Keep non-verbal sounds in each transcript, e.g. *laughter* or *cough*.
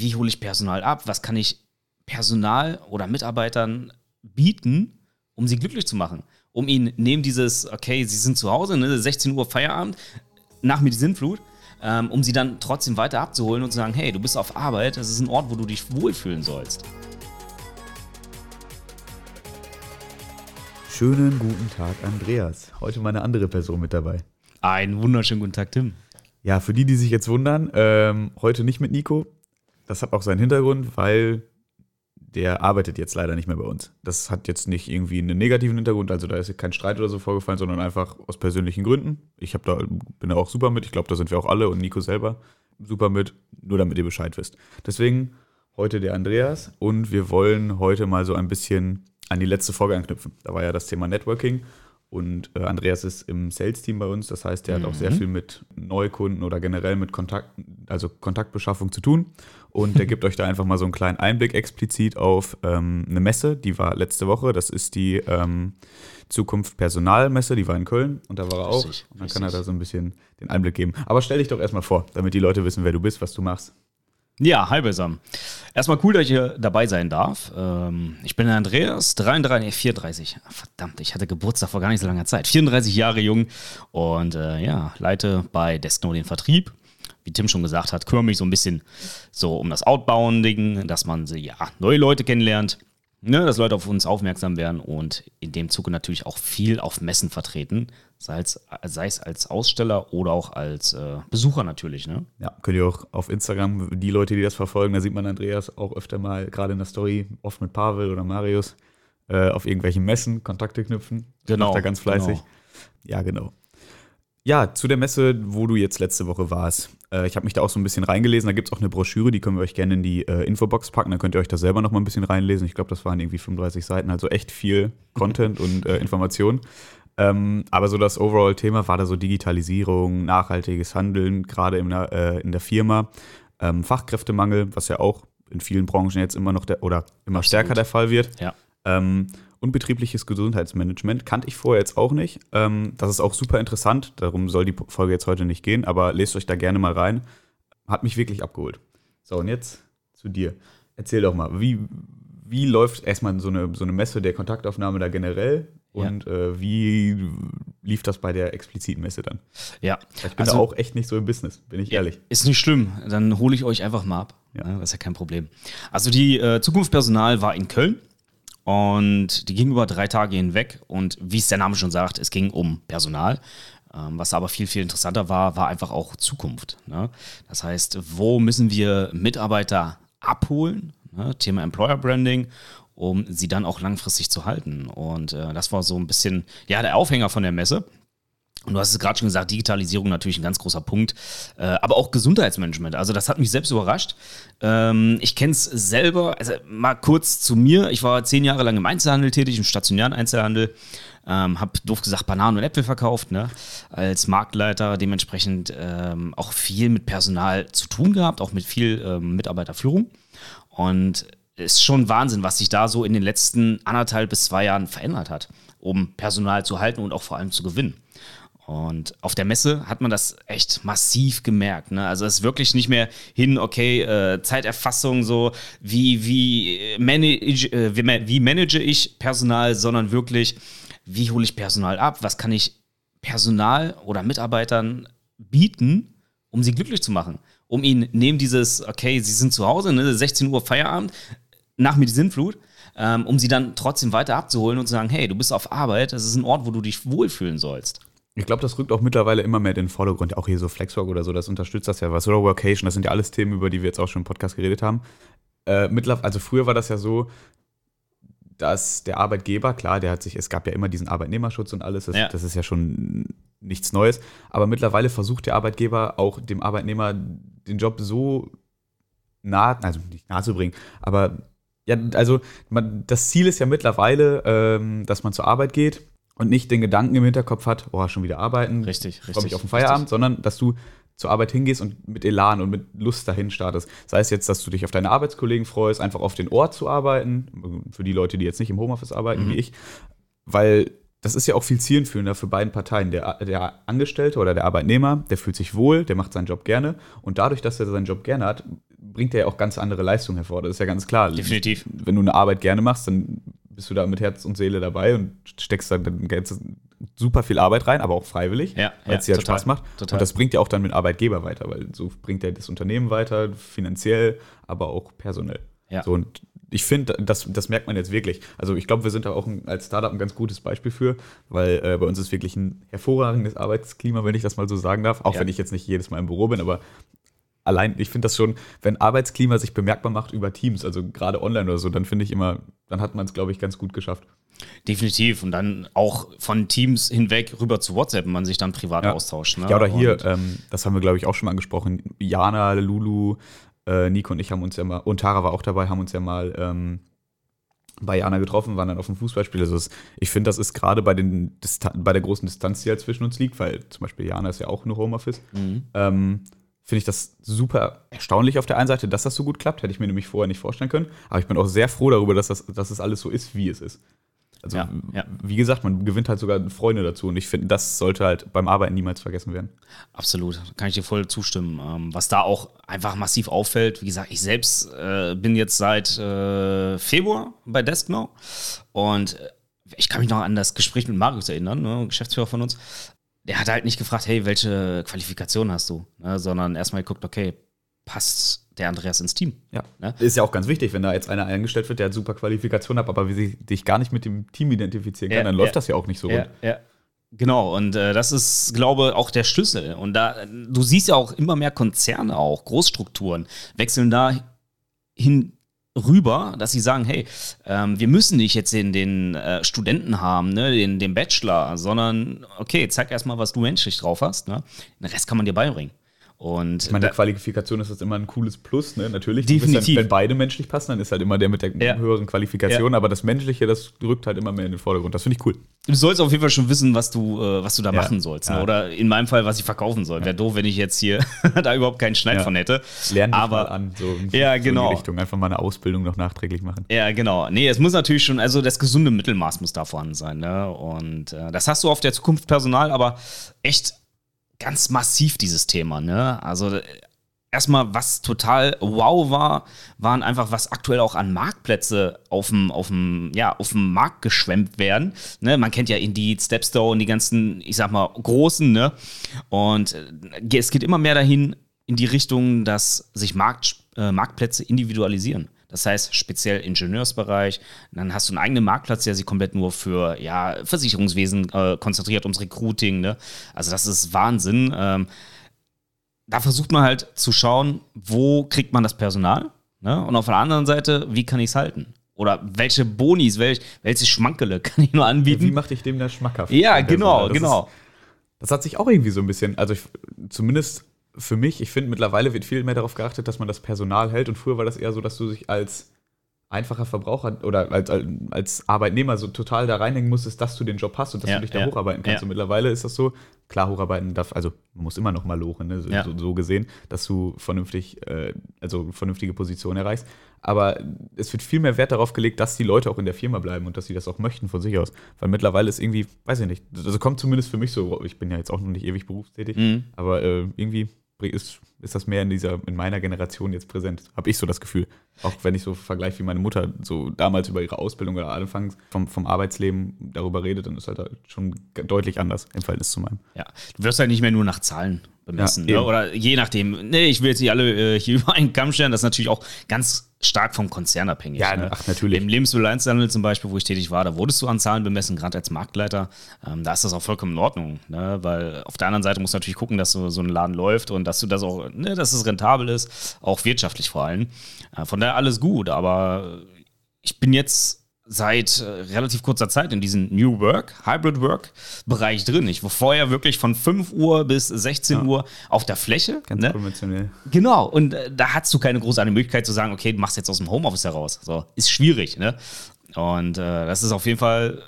wie hole ich Personal ab, was kann ich Personal oder Mitarbeitern bieten, um sie glücklich zu machen. Um ihnen neben dieses, okay, sie sind zu Hause, ne, 16 Uhr Feierabend, nach mir die Sinnflut, ähm, um sie dann trotzdem weiter abzuholen und zu sagen, hey, du bist auf Arbeit, das ist ein Ort, wo du dich wohlfühlen sollst. Schönen guten Tag, Andreas. Heute mal eine andere Person mit dabei. Einen wunderschönen guten Tag, Tim. Ja, für die, die sich jetzt wundern, ähm, heute nicht mit Nico. Das hat auch seinen Hintergrund, weil der arbeitet jetzt leider nicht mehr bei uns. Das hat jetzt nicht irgendwie einen negativen Hintergrund, also da ist kein Streit oder so vorgefallen, sondern einfach aus persönlichen Gründen. Ich da, bin da auch super mit, ich glaube, da sind wir auch alle und Nico selber super mit, nur damit ihr Bescheid wisst. Deswegen heute der Andreas und wir wollen heute mal so ein bisschen an die letzte Folge anknüpfen. Da war ja das Thema Networking und äh, Andreas ist im Sales-Team bei uns, das heißt, der mhm. hat auch sehr mhm. viel mit Neukunden oder generell mit Kontakt, also Kontaktbeschaffung zu tun. Und der gibt euch da einfach mal so einen kleinen Einblick explizit auf ähm, eine Messe, die war letzte Woche. Das ist die ähm, Zukunft Personalmesse, die war in Köln und da war er auch. Richtig, und dann kann er da so ein bisschen den Einblick geben. Aber stell dich doch erstmal vor, damit die Leute wissen, wer du bist, was du machst. Ja, hi beisammen. Erstmal cool, dass ich hier dabei sein darf. Ähm, ich bin Andreas, 33, nee, 34. Verdammt, ich hatte Geburtstag vor gar nicht so langer Zeit. 34 Jahre jung und äh, ja, leite bei Destino den Vertrieb. Wie Tim schon gesagt hat, kümmere mich so ein bisschen so um das Outbounding, dass man ja, neue Leute kennenlernt ne, dass Leute auf uns aufmerksam werden und in dem Zuge natürlich auch viel auf Messen vertreten, sei es, sei es als Aussteller oder auch als äh, Besucher natürlich. Ne? Ja, könnt ihr auch auf Instagram, die Leute, die das verfolgen, da sieht man Andreas auch öfter mal, gerade in der Story, oft mit Pavel oder Marius, äh, auf irgendwelchen Messen Kontakte knüpfen. Genau. Macht er ganz fleißig. Genau. Ja, genau. Ja, zu der Messe, wo du jetzt letzte Woche warst. Äh, ich habe mich da auch so ein bisschen reingelesen. Da gibt es auch eine Broschüre, die können wir euch gerne in die äh, Infobox packen. Da könnt ihr euch da selber noch mal ein bisschen reinlesen. Ich glaube, das waren irgendwie 35 Seiten, also echt viel Content *laughs* und äh, Information. Ähm, aber so das Overall-Thema war da so Digitalisierung, nachhaltiges Handeln, gerade in, der, äh, in der Firma. Ähm, Fachkräftemangel, was ja auch in vielen Branchen jetzt immer noch der, oder immer Absolut. stärker der Fall wird. Ja. Ähm, und betriebliches Gesundheitsmanagement kannte ich vorher jetzt auch nicht. Ähm, das ist auch super interessant, darum soll die Folge jetzt heute nicht gehen, aber lest euch da gerne mal rein. Hat mich wirklich abgeholt. So, und jetzt zu dir. Erzähl doch mal, wie, wie läuft erstmal so eine, so eine Messe der Kontaktaufnahme da generell? Und ja. äh, wie lief das bei der expliziten Messe dann? Ja. Ich bin also, da auch echt nicht so im Business, bin ich ehrlich. Ist nicht schlimm, dann hole ich euch einfach mal ab. Ja. Das ist ja kein Problem. Also die äh, Zukunftspersonal war in Köln und die ging über drei Tage hinweg. Und wie es der Name schon sagt, es ging um Personal. Ähm, was aber viel, viel interessanter war, war einfach auch Zukunft. Ne? Das heißt, wo müssen wir Mitarbeiter abholen? Ne? Thema Employer Branding um sie dann auch langfristig zu halten. Und äh, das war so ein bisschen, ja, der Aufhänger von der Messe. Und du hast es gerade schon gesagt, Digitalisierung natürlich ein ganz großer Punkt, äh, aber auch Gesundheitsmanagement. Also das hat mich selbst überrascht. Ähm, ich kenne es selber, also mal kurz zu mir. Ich war zehn Jahre lang im Einzelhandel tätig, im stationären Einzelhandel. Ähm, habe doof gesagt Bananen und Äpfel verkauft, ne? als Marktleiter dementsprechend ähm, auch viel mit Personal zu tun gehabt, auch mit viel ähm, Mitarbeiterführung. Und es ist schon Wahnsinn, was sich da so in den letzten anderthalb bis zwei Jahren verändert hat, um Personal zu halten und auch vor allem zu gewinnen. Und auf der Messe hat man das echt massiv gemerkt. Ne? Also es ist wirklich nicht mehr hin, okay, äh, Zeiterfassung, so wie, wie, manage, äh, wie, wie manage ich Personal, sondern wirklich, wie hole ich Personal ab? Was kann ich Personal oder Mitarbeitern bieten, um sie glücklich zu machen? Um ihnen neben dieses, okay, sie sind zu Hause, ne, 16 Uhr Feierabend, nach mir die Sinnflut, ähm, um sie dann trotzdem weiter abzuholen und zu sagen, hey, du bist auf Arbeit, das ist ein Ort, wo du dich wohlfühlen sollst. Ich glaube, das rückt auch mittlerweile immer mehr in den Vordergrund. Auch hier so Flexwork oder so, das unterstützt das ja was. Oder Workation, das sind ja alles Themen, über die wir jetzt auch schon im Podcast geredet haben. Äh, also früher war das ja so, dass der Arbeitgeber, klar, der hat sich, es gab ja immer diesen Arbeitnehmerschutz und alles, das, ja. das ist ja schon nichts Neues. Aber mittlerweile versucht der Arbeitgeber auch dem Arbeitnehmer den Job so nah, also nicht nahe zu bringen, aber ja, also man, das Ziel ist ja mittlerweile, ähm, dass man zur Arbeit geht und nicht den Gedanken im Hinterkopf hat, oh, schon wieder arbeiten, richtig, richtig, freue mich auf den Feierabend, richtig. sondern dass du zur Arbeit hingehst und mit Elan und mit Lust dahin startest. Sei es jetzt, dass du dich auf deine Arbeitskollegen freust, einfach auf den Ort zu arbeiten, für die Leute, die jetzt nicht im Homeoffice arbeiten mhm. wie ich, weil das ist ja auch viel zielführender für beiden Parteien. Der, der Angestellte oder der Arbeitnehmer, der fühlt sich wohl, der macht seinen Job gerne. Und dadurch, dass er seinen Job gerne hat, bringt er ja auch ganz andere Leistungen hervor. Das ist ja ganz klar. Definitiv. Wenn du eine Arbeit gerne machst, dann bist du da mit Herz und Seele dabei und steckst da dann super viel Arbeit rein, aber auch freiwillig, ja, weil es dir halt Spaß macht. Total. Und das bringt ja auch dann mit Arbeitgeber weiter, weil so bringt er das Unternehmen weiter, finanziell, aber auch personell. Ja. So, und ich finde, das, das merkt man jetzt wirklich. Also ich glaube, wir sind da auch ein, als Startup ein ganz gutes Beispiel für, weil äh, bei uns ist wirklich ein hervorragendes Arbeitsklima, wenn ich das mal so sagen darf. Auch Ja. wenn ich jetzt nicht jedes Mal im Büro bin, aber allein, ich finde das schon, wenn Arbeitsklima sich bemerkbar macht über Teams, also gerade online oder so, dann finde ich immer, dann hat man es, glaube ich, ganz gut geschafft. Definitiv. Und dann auch von Teams hinweg rüber zu WhatsApp, wenn man sich dann privat Ja. austauscht. Ne? Ja, oder hier, ähm, das haben wir, glaube ich, auch schon mal angesprochen. Jana, Lulu, äh, Nico und ich haben uns ja mal, und Tara war auch dabei, haben uns ja mal ähm, bei Jana getroffen, waren dann auf dem Fußballspiel. Also ich finde, das ist gerade bei, den Distan bei der großen Distanz, die halt zwischen uns liegt, weil zum Beispiel Jana ist ja auch nur Homeoffice, Mhm. ähm, finde ich das super erstaunlich auf der einen Seite, dass das so gut klappt. Hätte ich mir nämlich vorher nicht vorstellen können. Aber ich bin auch sehr froh darüber, dass das, dass das alles so ist, wie es ist. Also, Ja, ja. wie gesagt, man gewinnt halt sogar Freunde dazu. Und ich finde, das sollte halt beim Arbeiten niemals vergessen werden. Absolut, kann ich dir voll zustimmen. Ähm, was da auch einfach massiv auffällt, wie gesagt, ich selbst äh, bin jetzt seit äh, Februar bei Desknow und äh, ich kann mich noch an das Gespräch mit Marius erinnern, ne, Geschäftsführer von uns. Der hat halt nicht gefragt, hey, welche Qualifikation hast du, ne, sondern erstmal geguckt, okay, passt der Andreas ins Team? Ja. Ne? Ist ja auch ganz wichtig, wenn da jetzt einer eingestellt wird, der hat super Qualifikation hat, aber wie sie dich gar nicht mit dem Team identifizieren kann, Ja, dann läuft ja. das ja auch nicht so Ja, rund. ja. Genau, und äh, das ist, glaube auch der Schlüssel. Und da, du siehst ja auch immer mehr Konzerne auch, Großstrukturen, wechseln da hin rüber, dass sie sagen, hey, ähm, wir müssen nicht jetzt den, den äh, Studenten haben, ne, den, den Bachelor, sondern okay, zeig erstmal, was du menschlich drauf hast. Ne? Den Rest kann man dir beibringen. Und Ich meine, der Qualifikation ist das immer ein cooles Plus, ne? Natürlich. Definitiv. Dann, wenn beide menschlich passen, dann ist halt immer der mit der Ja. höheren Qualifikation, aber das Menschliche, das rückt halt immer mehr in den Vordergrund. Das finde ich cool. du sollst auf jeden Fall schon wissen, was du, äh, was du da Ja, machen sollst. Ne? ja. Oder in meinem Fall, was ich verkaufen soll. Wäre doof, wenn ich jetzt hier *laughs* da überhaupt keinen Schneid Ja. von hätte. Lernen Aber an, so in, Ja, so in genau. die Richtung. Einfach mal eine Ausbildung noch nachträglich machen. Ja, genau. Nee, es muss natürlich schon, also das gesunde Mittelmaß muss da vorhanden sein. Ne? Und äh, das hast du auf der Zukunft Personal, aber echt ganz massiv, dieses Thema. Ne? Also äh, erstmal, was total wow war, waren einfach, was aktuell auch an Marktplätze auf dem, auf dem, ja, auf dem Markt geschwemmt werden. Ne? Man kennt ja Indeed, Stepstone, die ganzen, ich sag mal, großen, ne? Und äh, es geht immer mehr dahin in die Richtung, dass sich Markt, äh, Marktplätze individualisieren. Das heißt, speziell Ingenieursbereich, dann hast du einen eigenen Marktplatz, der sich komplett nur für ja, Versicherungswesen äh, konzentriert, ums Recruiting. Ne? Also das ist Wahnsinn. Ähm, da versucht man halt zu schauen, wo kriegt man das Personal ne? und auf der anderen Seite, wie kann ich es halten? Oder welche Bonis, welch, welche Schmankele *laughs* kann ich nur Wie anbieten? mache ich dem das schmackhaft? Ja, Das genau, ist- genau. Das hat sich auch irgendwie so ein bisschen, also ich, zumindest für mich, ich finde, mittlerweile wird viel mehr darauf geachtet, dass man das Personal hält. Und früher war das eher so, dass du dich als einfacher Verbraucher oder als, als Arbeitnehmer so total da reinhängen musstest, dass du den Job hast und dass Ja, du dich da ja, hocharbeiten kannst. ja. Und mittlerweile ist das so, klar, hocharbeiten darf, also man muss immer noch mal lochen, ne, so, so, so gesehen, dass du vernünftig, äh, also vernünftige Position erreichst. Aber es wird viel mehr Wert darauf gelegt, dass die Leute auch in der Firma bleiben und dass sie das auch möchten von sich aus. Weil mittlerweile ist irgendwie, weiß ich nicht, also kommt zumindest für mich so, ich bin ja jetzt auch noch nicht ewig berufstätig, Mhm. aber äh, irgendwie ist, ist das mehr in dieser, in meiner Generation jetzt präsent. Habe ich so das Gefühl. Auch wenn ich so vergleiche, wie meine Mutter so damals über ihre Ausbildung oder anfangs vom, vom Arbeitsleben darüber redet, dann ist halt, halt schon deutlich anders im Verhältnis zu meinem. Ja, du wirst halt nicht mehr nur nach Zahlen bemessen. Ja, ne? Oder je nachdem. Nee, ich will jetzt nicht alle äh, hier *laughs* über einen Kamm stellen. Das ist natürlich auch ganz stark vom Konzern abhängig. Ja, ne? ach, natürlich. Im Lebensmitteleinzelhandel zum Beispiel, wo ich tätig war, da wurdest du an Zahlen bemessen, gerade als Marktleiter. Ähm, da ist das auch vollkommen in Ordnung. Ne? Weil auf der anderen Seite musst du natürlich gucken, dass so, so ein Laden läuft und dass du das auch, ne, dass es rentabel ist, auch wirtschaftlich vor allem. Äh, von daher alles gut, aber ich bin jetzt seit äh, relativ kurzer Zeit in diesem New Work, Hybrid Work Bereich drin. Ich war vorher wirklich von 5 Uhr bis 16 Uhr auf der Fläche. Ganz ne? konventionell. Genau, und äh, da hast du keine großartige Möglichkeit zu sagen, okay, du machst jetzt aus dem Homeoffice heraus. So, ist schwierig, ne? Und äh, das ist auf jeden Fall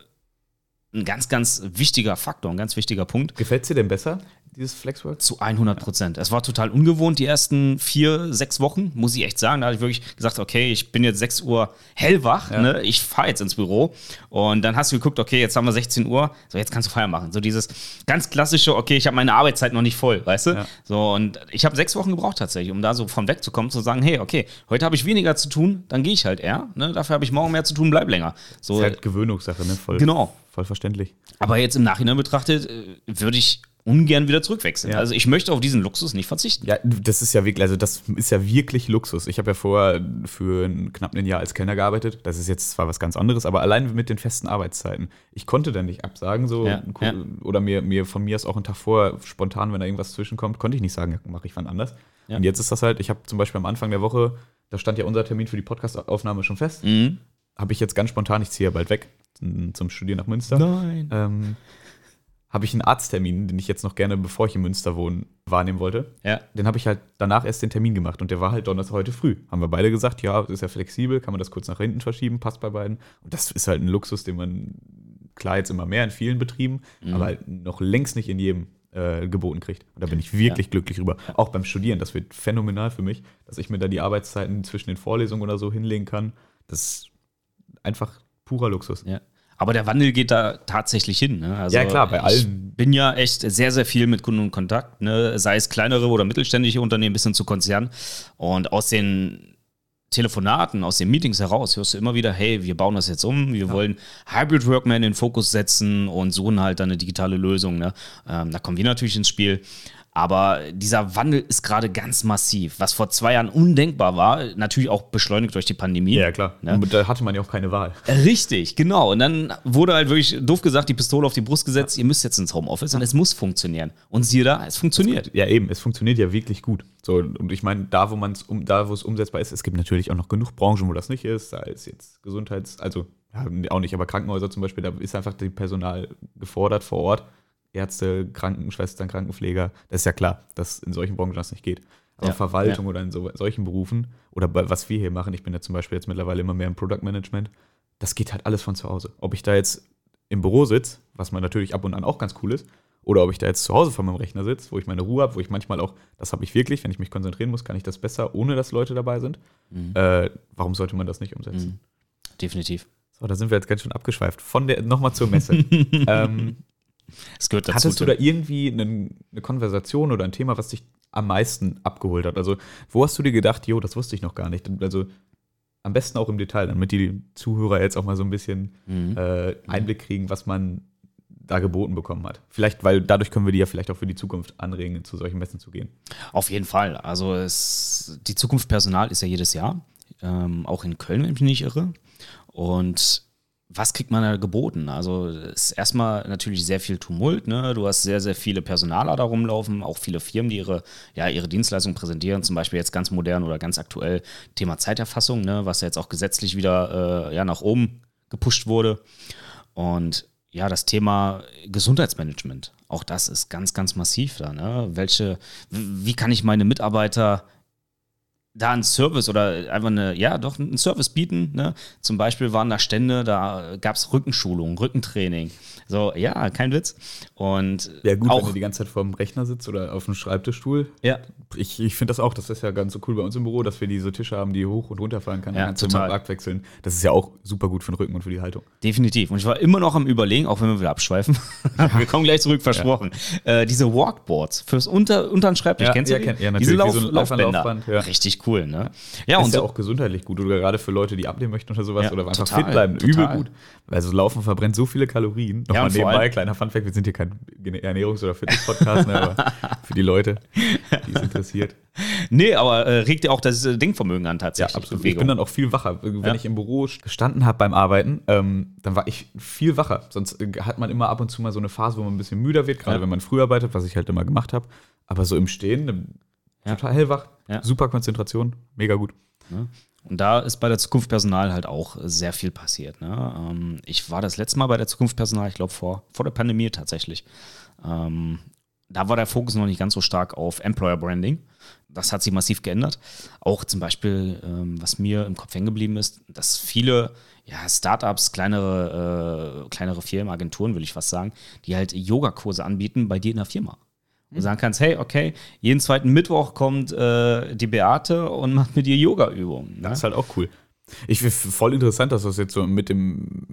ein ganz, ganz wichtiger Faktor, ein ganz wichtiger Punkt. Gefällt es dir denn besser? Dieses Flexwork? Zu 100 Prozent. Es war total ungewohnt, die ersten vier, sechs Wochen, muss ich echt sagen. Da habe ich wirklich gesagt, okay, ich bin jetzt 6 Uhr hellwach, ja. ne? ich fahre jetzt ins Büro. Und dann hast du geguckt, okay, jetzt haben wir 16 Uhr, so jetzt kannst du Feier machen. So dieses ganz klassische, okay, ich habe meine Arbeitszeit noch nicht voll, weißt du? Ja. So, und ich habe sechs Wochen gebraucht tatsächlich, um da so von wegzukommen, zu sagen, hey, okay, heute habe ich weniger zu tun, dann gehe ich halt eher. Ne? Dafür habe ich morgen mehr zu tun, bleib länger. So, das ist halt Gewöhnungssache, ne? Voll, genau. Voll verständlich. Aber jetzt im Nachhinein betrachtet, äh, würde ich ungern wieder zurückwechseln. Ja. Also ich möchte auf diesen Luxus nicht verzichten. Ja, das ist ja wirklich, also das ist ja wirklich Luxus. Ich habe ja vorher für ein, knapp ein Jahr als Kellner gearbeitet. Das ist jetzt zwar was ganz anderes, aber allein mit den festen Arbeitszeiten. Ich konnte dann nicht absagen, so ja, ja. oder mir, mir von mir aus auch einen Tag vorher spontan, wenn da irgendwas zwischenkommt, konnte ich nicht sagen, mache ich wann anders. Und jetzt ist das halt, ich habe zum Beispiel am Anfang der Woche, da stand ja unser Termin für die Podcastaufnahme schon fest. Mhm. Habe ich jetzt ganz spontan, ich ziehe ja bald weg zum Studieren nach Münster. Nein. Ähm, habe ich einen Arzttermin, den ich jetzt noch gerne, bevor ich in Münster wohne, wahrnehmen wollte. Ja. Den habe ich halt danach erst den Termin gemacht und der war halt Donnerstag heute früh. Haben wir beide gesagt, ja, ist ja flexibel, kann man das kurz nach hinten verschieben, passt bei beiden. Und das ist halt ein Luxus, den man klar jetzt immer mehr in vielen Betrieben, mhm. aber halt noch längst nicht in jedem äh, geboten kriegt. Und da bin ich wirklich ja. glücklich drüber. Auch beim Studieren, das wird phänomenal für mich, dass ich mir da die Arbeitszeiten zwischen den Vorlesungen oder so hinlegen kann. Das ist einfach purer Luxus. Ja. Aber der Wandel geht da tatsächlich hin. Ne? Also ja, klar, bei allen. Ich bin ja echt sehr, sehr viel mit Kunden in Kontakt, ne? sei es kleinere oder mittelständische Unternehmen bis hin zu Konzernen. Und aus den Telefonaten, aus den Meetings heraus hörst du immer wieder, hey, wir bauen das jetzt um, wir ja. wollen Hybrid Workman in den Fokus setzen und suchen halt dann eine digitale Lösung. Ne? Ähm, da kommen wir natürlich ins Spiel. Aber dieser Wandel ist gerade ganz massiv, was vor zwei Jahren undenkbar war, natürlich auch beschleunigt durch die Pandemie. Ja, klar. Ne? Und da hatte man ja auch keine Wahl. Richtig, genau. Und dann wurde halt wirklich doof gesagt, die Pistole auf die Brust gesetzt, ihr müsst jetzt ins Homeoffice und es muss funktionieren. Und siehe da, es funktioniert. Ja, eben, es funktioniert ja wirklich gut. So, und ich meine, da, wo man es um, da, wo es umsetzbar ist, es gibt natürlich auch noch genug Branchen, wo das nicht ist, sei es jetzt Gesundheits-, also ja, auch nicht, aber Krankenhäuser zum Beispiel, da ist einfach die Personal gefordert vor Ort Ärzte, Krankenschwestern, Krankenpfleger. Das ist ja klar, dass in solchen Branchen das nicht geht. Aber ja, Verwaltung ja. oder in so, solchen Berufen oder bei, was wir hier machen, ich bin ja zum Beispiel jetzt mittlerweile immer mehr im Product Management, das geht halt alles von zu Hause. Ob ich da jetzt im Büro sitze, was man natürlich ab und an auch ganz cool ist, oder ob ich da jetzt zu Hause vor meinem Rechner sitze, wo ich meine Ruhe habe, wo ich manchmal auch, das habe ich wirklich, wenn ich mich konzentrieren muss, kann ich das besser, ohne dass Leute dabei sind. Mhm. Äh, warum sollte man das nicht umsetzen? Mhm. Definitiv. So, da sind wir jetzt ganz schön abgeschweift. Von der, nochmal zur Messe. *laughs* ähm, es gehört dazu. Hattest du da irgendwie eine, eine, Konversation oder ein Thema, was dich am meisten abgeholt hat? Also, wo hast du dir gedacht, jo, das wusste ich noch gar nicht? Also, am besten auch im Detail, damit die Zuhörer jetzt auch mal so ein bisschen mhm. äh, Einblick kriegen, was man da geboten bekommen hat. Vielleicht, weil dadurch können wir die ja vielleicht auch für die Zukunft anregen, zu solchen Messen zu gehen. Auf jeden Fall. Also es, die Zukunft Personal ist ja jedes Jahr, ähm, auch in Köln, wenn ich mich nicht irre. Und was kriegt man da geboten? Also ist erstmal natürlich sehr viel Tumult. Ne? Du hast sehr, sehr viele Personaler da rumlaufen, auch viele Firmen, die ihre, ja, ihre Dienstleistungen präsentieren. Zum Beispiel jetzt ganz modern oder ganz aktuell Thema Zeiterfassung, ne? was ja jetzt auch gesetzlich wieder äh, ja, nach oben gepusht wurde. Und ja, das Thema Gesundheitsmanagement, auch das ist ganz, ganz massiv da. Ne? Welche, wie kann ich meine Mitarbeiter da einen Service oder einfach eine, ja, doch einen Service bieten. Ne? Zum Beispiel waren da Stände, da gab es Rückenschulung, Rückentraining. So, ja, kein Witz. Und ja, gut, auch, wenn du die ganze Zeit vor dem Rechner sitzt oder auf dem Schreibtischstuhl. Ja. Ich, ich finde das auch, das ist ja ganz so cool bei uns im Büro, dass wir diese Tische haben, die hoch und runter fahren kann. Ja, kannst total. Markt wechseln. Das ist ja auch super gut für den Rücken und für die Haltung. Definitiv. Und ich war immer noch am Überlegen, auch wenn wir wieder abschweifen. *laughs* wir kommen gleich zurück, versprochen. Ja. Äh, diese Walkboards fürs unter, unteren Schreibtisch, ja, kennst du die? Ja, ja natürlich. Diese Lauf, so Laufbänder. Ja. Richtig cool, ne? Ja, ist und ja so, auch gesundheitlich gut. Oder gerade für Leute, die abnehmen möchten oder sowas. oder einfach total, fit bleiben. Total. Übel gut. Also Laufen verbrennt so viele Kalorien. Nochmal nebenbei, kleiner Funfact, wir sind hier kein Ernährungs- oder Fitness-Podcast, ne, aber *laughs* für die Leute, die es interessiert. Nee, aber äh, regt ja auch das äh, Denkvermögen an tatsächlich. Ja, absolut. Bewegung. Ich bin dann auch viel wacher. Wenn ja. ich im Büro gestanden habe beim Arbeiten, ähm, dann war ich viel wacher. Sonst äh, hat man immer ab und zu mal so eine Phase, wo man ein bisschen müder wird, gerade ja. wenn man früh arbeitet, was ich halt immer gemacht habe. Aber so im Stehen, ja. total hellwach, super Konzentration, mega gut. Und da ist bei der Zukunft Personal halt auch sehr viel passiert. Ne? Ähm, ich war das letzte Mal bei der Zukunft Personal, ich glaube vor, vor der Pandemie tatsächlich. Ähm, da war der Fokus noch nicht ganz so stark auf Employer Branding. Das hat sich massiv geändert. Auch zum Beispiel, ähm, was mir im Kopf hängen geblieben ist, dass viele ja, Startups, kleinere, äh, kleinere Firmen, Agenturen, will ich fast sagen, die halt Yogakurse anbieten bei dir in der Firma. Du sagen kannst, hey, okay, jeden zweiten Mittwoch kommt äh, die Beate und macht mit dir Yoga-Übungen. Ne? Das ist halt auch cool. Ich finde voll interessant, dass das jetzt so mit dem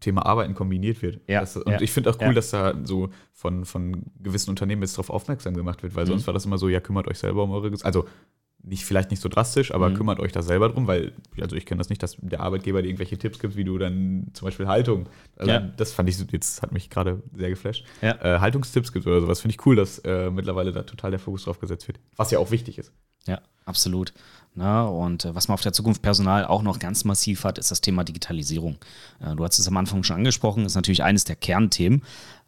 Thema Arbeiten kombiniert wird. Ja, das, und ja, ich finde auch cool, ja. dass da so von, von gewissen Unternehmen jetzt darauf aufmerksam gemacht wird, weil Mhm. sonst war das immer so, ja, kümmert euch selber um eure Also nicht, vielleicht nicht so drastisch, aber Mhm. kümmert euch da selber drum, weil, also ich kenne das nicht, dass der Arbeitgeber dir irgendwelche Tipps gibt, wie du dann zum Beispiel Haltung. Also Ja. Das fand ich, jetzt hat mich gerade sehr geflasht. Ja. Äh, Haltungstipps gibt oder sowas. Finde ich cool, dass äh, mittlerweile da total der Fokus drauf gesetzt wird. Was ja auch wichtig ist. Ja, absolut. Na, und äh, was man auf der Zukunft Personal auch noch ganz massiv hat, ist das Thema Digitalisierung. Äh, du hast es am Anfang schon angesprochen, ist natürlich eines der Kernthemen.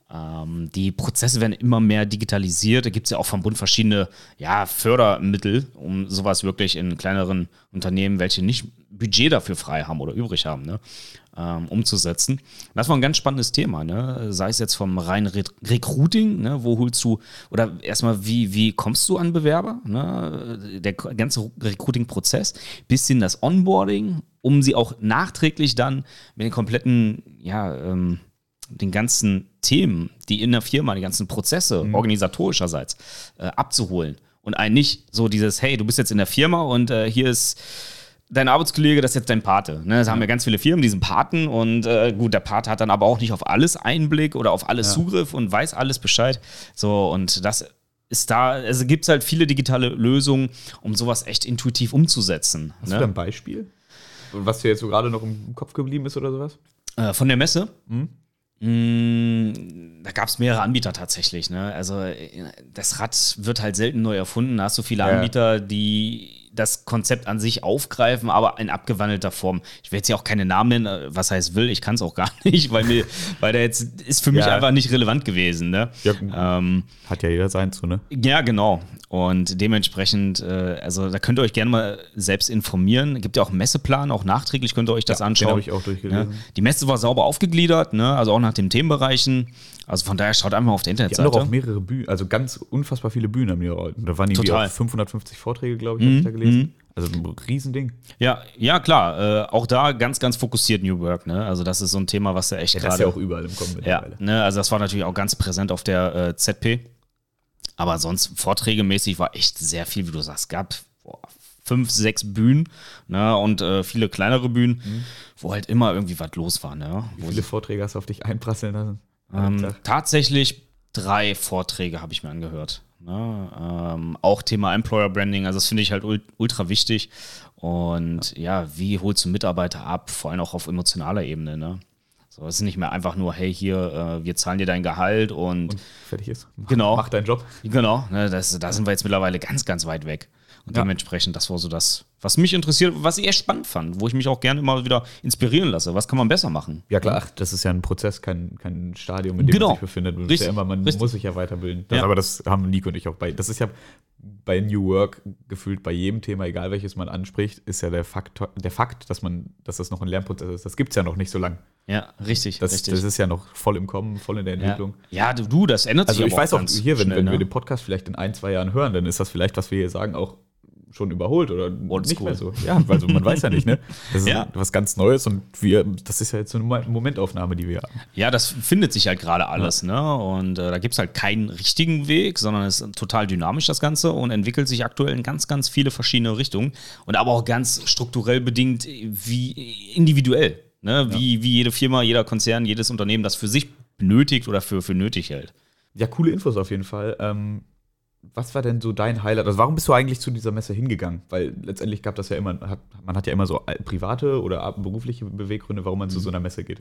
Ähm, die Prozesse werden immer mehr digitalisiert. Da gibt es ja auch vom Bund verschiedene ja, Fördermittel, um sowas wirklich in kleineren Unternehmen, welche nicht Budget dafür frei haben oder übrig haben, ne, ähm, umzusetzen. Das war ein ganz spannendes Thema, ne? sei es jetzt vom reinen Re Recruiting, ne? wo holst du, oder erstmal, wie, wie kommst du an Bewerber, ne? der ganze Recruiting-Prozess, bis hin das Onboarding, um sie auch nachträglich dann mit den kompletten, ja, ähm, den ganzen Themen, die in der Firma, die ganzen Prozesse organisatorischerseits äh, abzuholen und einen nicht so dieses, hey, du bist jetzt in der Firma und äh, hier ist dein Arbeitskollege, das ist jetzt dein Pate. Ne? Das haben ja ganz viele Firmen, diesen Paten und äh, gut, der Pate hat dann aber auch nicht auf alles Einblick oder auf alles Zugriff und weiß alles Bescheid. So, und das ist da, also gibt es halt viele digitale Lösungen, um sowas echt intuitiv umzusetzen. Hast du da Ne? ein Beispiel? Was dir jetzt so gerade noch im Kopf geblieben ist oder sowas? Äh, von der Messe? Mhm. Mm, Da gab es mehrere Anbieter tatsächlich. Ne? Also äh, das Rad wird halt selten neu erfunden. Da hast du viele Ja. Anbieter, die das Konzept an sich aufgreifen, aber in abgewandelter Form. Ich will jetzt hier auch keine Namen nennen, äh, was heißt will, ich kann es auch gar *laughs* nicht, weil mir, weil der jetzt ist für mich Ja. einfach nicht relevant gewesen. Ne? Ja, Ähm, Hat ja jeder sein zu, ne? ja, genau. Und dementsprechend, äh, also da könnt ihr euch gerne mal selbst informieren. Gibt ja auch einen Messeplan, auch nachträglich könnt ihr euch das Ja, anschauen. habe ich auch durchgelesen. Ja. Die Messe war sauber aufgegliedert, ne? also auch nach den Themenbereichen. Also von daher schaut einfach auf der Die haben Internetseite. auch mehrere Bühnen, also ganz unfassbar viele Bühnen haben die. Da waren irgendwie Total. auch 550 Vorträge, glaube ich, habe ich da gelesen. Also ein Riesending. Ja, ja, klar. Äh, auch da ganz, ganz fokussiert New Work. Ne? Also das ist so ein Thema, was ja echt Ja, das ist gerade. ja auch überall im Kommen Ja, mittlerweile. ne, also das war natürlich auch ganz präsent auf der äh, ZP. Aber sonst vorträgemäßig war echt sehr viel, wie du sagst. Es gab boah, fünf, sechs Bühnen ne, und äh, viele kleinere Bühnen, wo halt immer irgendwie was los war. Ne? Wie viele Vorträge hast du auf dich einprasseln lassen? Ähm, tatsächlich drei Vorträge habe ich mir angehört. Ne? Ähm, auch Thema Employer Branding, also das finde ich halt ul- ultra wichtig. Und ja. wie holst du Mitarbeiter ab, vor allem auch auf emotionaler Ebene. Ne? So, es ist nicht mehr einfach nur, hey, hier, äh, wir zahlen dir dein Gehalt und, Und fertig ist. Mach, Genau. Mach deinen Job. genau, ne, das, da sind wir jetzt mittlerweile ganz, ganz weit weg. Und Ja. dementsprechend, das war so das, was mich interessiert, was ich echt spannend fand, wo ich mich auch gerne immer wieder inspirieren lasse. Was kann man besser machen? Ja klar, ach, das ist ja ein Prozess, kein, kein Stadium, in dem Genau. man sich befindet. Richtig. ja immer, man muss sich ja weiterbilden. Das, Ja. Aber das haben Nico und ich auch bei. Das ist ja bei New Work gefühlt bei jedem Thema, egal welches man anspricht, ist ja der Fakt, der Fakt dass man, dass das noch ein Lernprozess ist. Das gibt es ja noch nicht so lang. Ja, richtig, Das, richtig. das ist ja noch voll im Kommen, voll in der ja. Entwicklung. ja, du, du, das ändert sich Also ich weiß auch, hier, wenn, schnell, wenn wir ne? den Podcast vielleicht in ein, zwei Jahren hören, dann ist das vielleicht, was wir hier sagen, auch schon überholt oder Oldschool. nicht mehr so. Ja, also man weiß ja nicht, ne? Das ist Ja. was ganz Neues und wir, das ist ja jetzt so eine Momentaufnahme, die wir haben. Ja, das findet sich halt gerade alles, ne? Und äh, da gibt es halt keinen richtigen Weg, sondern es ist total dynamisch, das Ganze, und entwickelt sich aktuell in ganz, ganz viele verschiedene Richtungen. Und aber auch ganz strukturell bedingt, wie individuell, ne? Wie, wie jede Firma, jeder Konzern, jedes Unternehmen das für sich benötigt oder für, für nötig hält. Ja, coole Infos auf jeden Fall. Ähm, was war denn so dein Highlight? Also warum bist du eigentlich zu dieser Messe hingegangen? Weil letztendlich gab das ja immer, hat, man hat ja immer so private oder berufliche Beweggründe, warum man zu so einer Messe geht.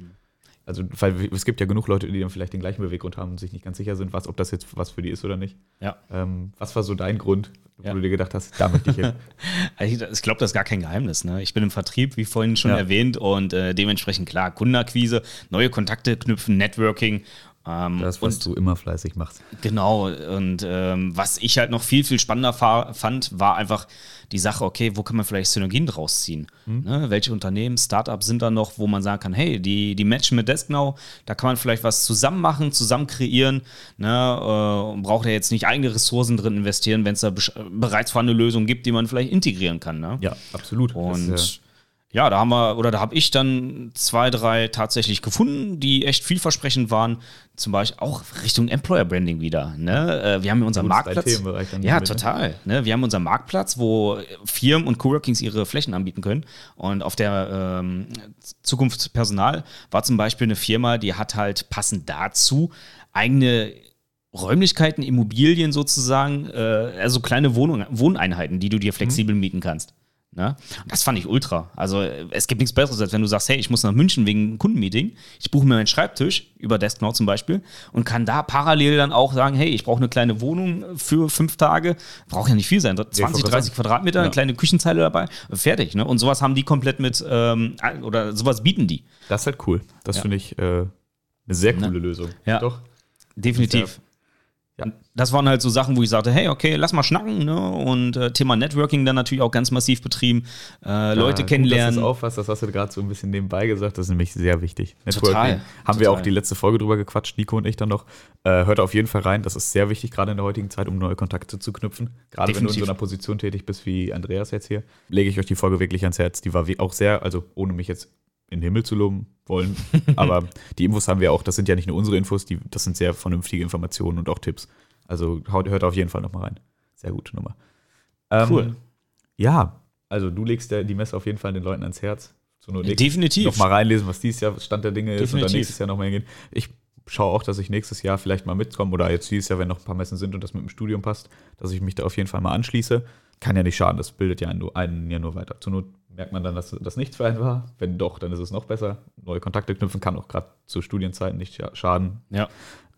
Also, weil es gibt ja genug Leute, die dann vielleicht den gleichen Beweggrund haben und sich nicht ganz sicher sind, was, ob das jetzt was für die ist oder nicht. Ja. Ähm, was war so dein Grund, wo Ja. du dir gedacht hast, da möchte ich hin? *laughs* Also Ich glaube, das ist gar kein Geheimnis. Ne? Ich bin im Vertrieb, wie vorhin schon Ja. erwähnt, und äh, dementsprechend klar, Kundenakquise, neue Kontakte knüpfen, Networking. Ähm, Das, was und du immer fleißig machst. Genau, und ähm, was ich halt noch viel, viel spannender fa- fand, war einfach die Sache, okay, wo kann man vielleicht Synergien draus ziehen? Ne? Welche Unternehmen, Startups sind da noch, wo man sagen kann, hey, die, die matchen mit Desknow, da kann man vielleicht was zusammen machen, zusammen kreieren, ne? äh, und braucht ja jetzt nicht eigene Ressourcen drin investieren, wenn es da besch- bereits vorhandene Lösungen gibt, die man vielleicht integrieren kann. Ne? Ja, absolut. Und ja, da haben wir, oder da habe ich dann zwei, drei tatsächlich gefunden, die echt vielversprechend waren. Zum Beispiel auch Richtung Employer Branding wieder. Ne? Äh, wir haben unseren Marktplatz. Ja, total. Ne? Wir haben unseren Marktplatz, wo Firmen und Coworkings ihre Flächen anbieten können. Und auf der ähm, Zukunft Personal war zum Beispiel eine Firma, die hat halt passend dazu eigene Räumlichkeiten, Immobilien sozusagen, äh, also kleine Wohnung, Wohneinheiten, die du dir flexibel mhm. mieten kannst. Ne? Das fand ich ultra. Also es gibt nichts Besseres, als wenn du sagst, hey, ich muss nach München wegen einem Kundenmeeting. Ich buche mir meinen Schreibtisch über Desknow zum Beispiel und kann da parallel dann auch sagen, hey, ich brauche eine kleine Wohnung für fünf Tage. Braucht ja nicht viel sein, 20, 30 Quadratmeter, ja. eine kleine Küchenzeile dabei, fertig. Ne? Und sowas haben die komplett mit, ähm, oder sowas bieten die. Das ist halt cool. Das ja. finde ich äh, eine sehr coole ne? Lösung. Ja. Doch. Definitiv. Ja. Das waren halt so Sachen, wo ich sagte, hey, okay, lass mal schnacken, ne? Und äh, Thema Networking dann natürlich auch ganz massiv betrieben, äh, ja, Leute gut, kennenlernen. Das ist auch was, das hast du gerade so ein bisschen nebenbei gesagt, das ist nämlich sehr wichtig. Networking. Total. Haben total. wir auch die letzte Folge drüber gequatscht, Nico und ich dann noch. Äh, hört auf jeden Fall rein, das ist sehr wichtig, gerade in der heutigen Zeit, um neue Kontakte zu knüpfen. Gerade Definitiv. wenn du in so einer Position tätig bist wie Andreas jetzt hier, lege ich euch die Folge wirklich ans Herz. Die war auch sehr, also ohne mich jetzt in den Himmel zu loben wollen. *laughs* Aber die Infos haben wir auch, das sind ja nicht nur unsere Infos, die, das sind sehr vernünftige Informationen und auch Tipps. Also hört auf jeden Fall nochmal rein. Sehr gute Nummer. Ähm, cool. Ja, also du legst ja die Messe auf jeden Fall den Leuten ans Herz. So nur Definitiv. Nochmal reinlesen, was dieses Jahr Stand der Dinge ist Definitiv. und dann nächstes Jahr nochmal hingehen. Ich schaue auch, dass ich nächstes Jahr vielleicht mal mitkomme oder jetzt dieses Jahr, wenn noch ein paar Messen sind und das mit dem Studium passt, dass ich mich da auf jeden Fall mal anschließe. Kann ja nicht schaden, das bildet ja einen, einen ja nur weiter. Zur Not merkt man dann, dass das nichts für einen war. Wenn doch, dann ist es noch besser. Neue Kontakte knüpfen kann auch gerade zu Studienzeiten nicht schaden. Ja.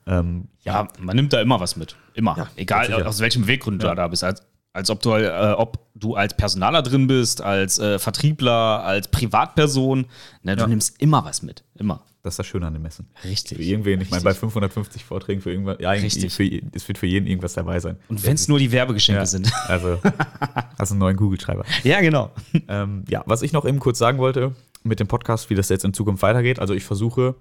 Ähm, ja, man nimmt da immer was mit. Immer. Ja, Egal aus welchem Weggrund ja. du da bist. Als, als ob du, äh, ob du als Personaler drin bist, als äh, Vertriebler, als Privatperson. Ne, du ja. nimmst immer was mit. Immer. Das ist das Schöne an den Messen. Richtig. Für irgendwen, ich meine, bei 550 Vorträgen für irgendwas, ja, Richtig. Für, es wird für jeden irgendwas dabei sein. Und wenn es nur die Werbegeschenke ja, sind. *laughs* Also, hast einen neuen Google-Schreiber. Ja, genau. Ähm, ja, was ich noch eben kurz sagen wollte mit dem Podcast, wie das jetzt in Zukunft weitergeht. Also, ich versuche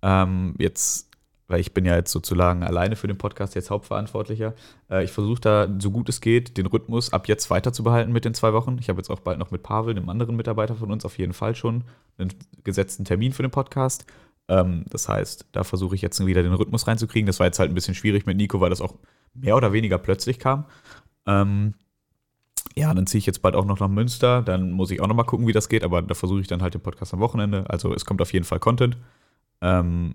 ähm, jetzt weil ich bin ja jetzt sozusagen alleine für den Podcast jetzt Hauptverantwortlicher. Äh, ich versuche da, so gut es geht, den Rhythmus ab jetzt weiter zu behalten mit den zwei Wochen. Ich habe jetzt auch bald noch mit Pavel, einem anderen Mitarbeiter von uns, auf jeden Fall schon einen gesetzten Termin für den Podcast. Ähm, das heißt, da versuche ich jetzt wieder den Rhythmus reinzukriegen. Das war jetzt halt ein bisschen schwierig mit Nico, weil das auch mehr oder weniger plötzlich kam. Ähm, ja, dann ziehe ich jetzt bald auch noch nach Münster. Dann muss ich auch noch mal gucken, wie das geht. Aber da versuche ich dann halt den Podcast am Wochenende. Also es kommt auf jeden Fall Content. Ähm,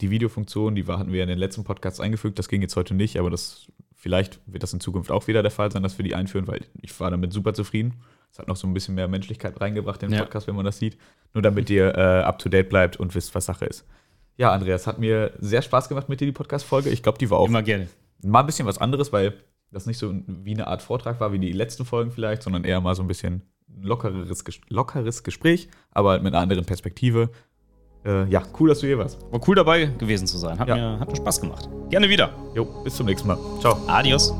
die Videofunktion, die hatten wir in den letzten Podcasts eingefügt, das ging jetzt heute nicht, aber das, vielleicht wird das in Zukunft auch wieder der Fall sein, dass wir die einführen, weil ich war damit super zufrieden. Es hat noch so ein bisschen mehr Menschlichkeit reingebracht in den ja. Podcast, wenn man das sieht. Nur damit ihr äh, up to date bleibt und wisst, was Sache ist. Ja, Andreas, hat mir sehr Spaß gemacht mit dir, die Podcast-Folge. Ich glaube, die war auch Immer gerne. mal ein bisschen was anderes, weil das nicht so wie eine Art Vortrag war wie die letzten Folgen vielleicht, sondern eher mal so ein bisschen lockeres, lockeres Gespräch, aber halt mit einer anderen Perspektive äh, ja, cool, dass du hier warst. War cool dabei gewesen zu sein. Hat, ja. mir, hat mir Spaß gemacht. Gerne wieder. Jo, bis zum nächsten Mal. Ciao. Adios.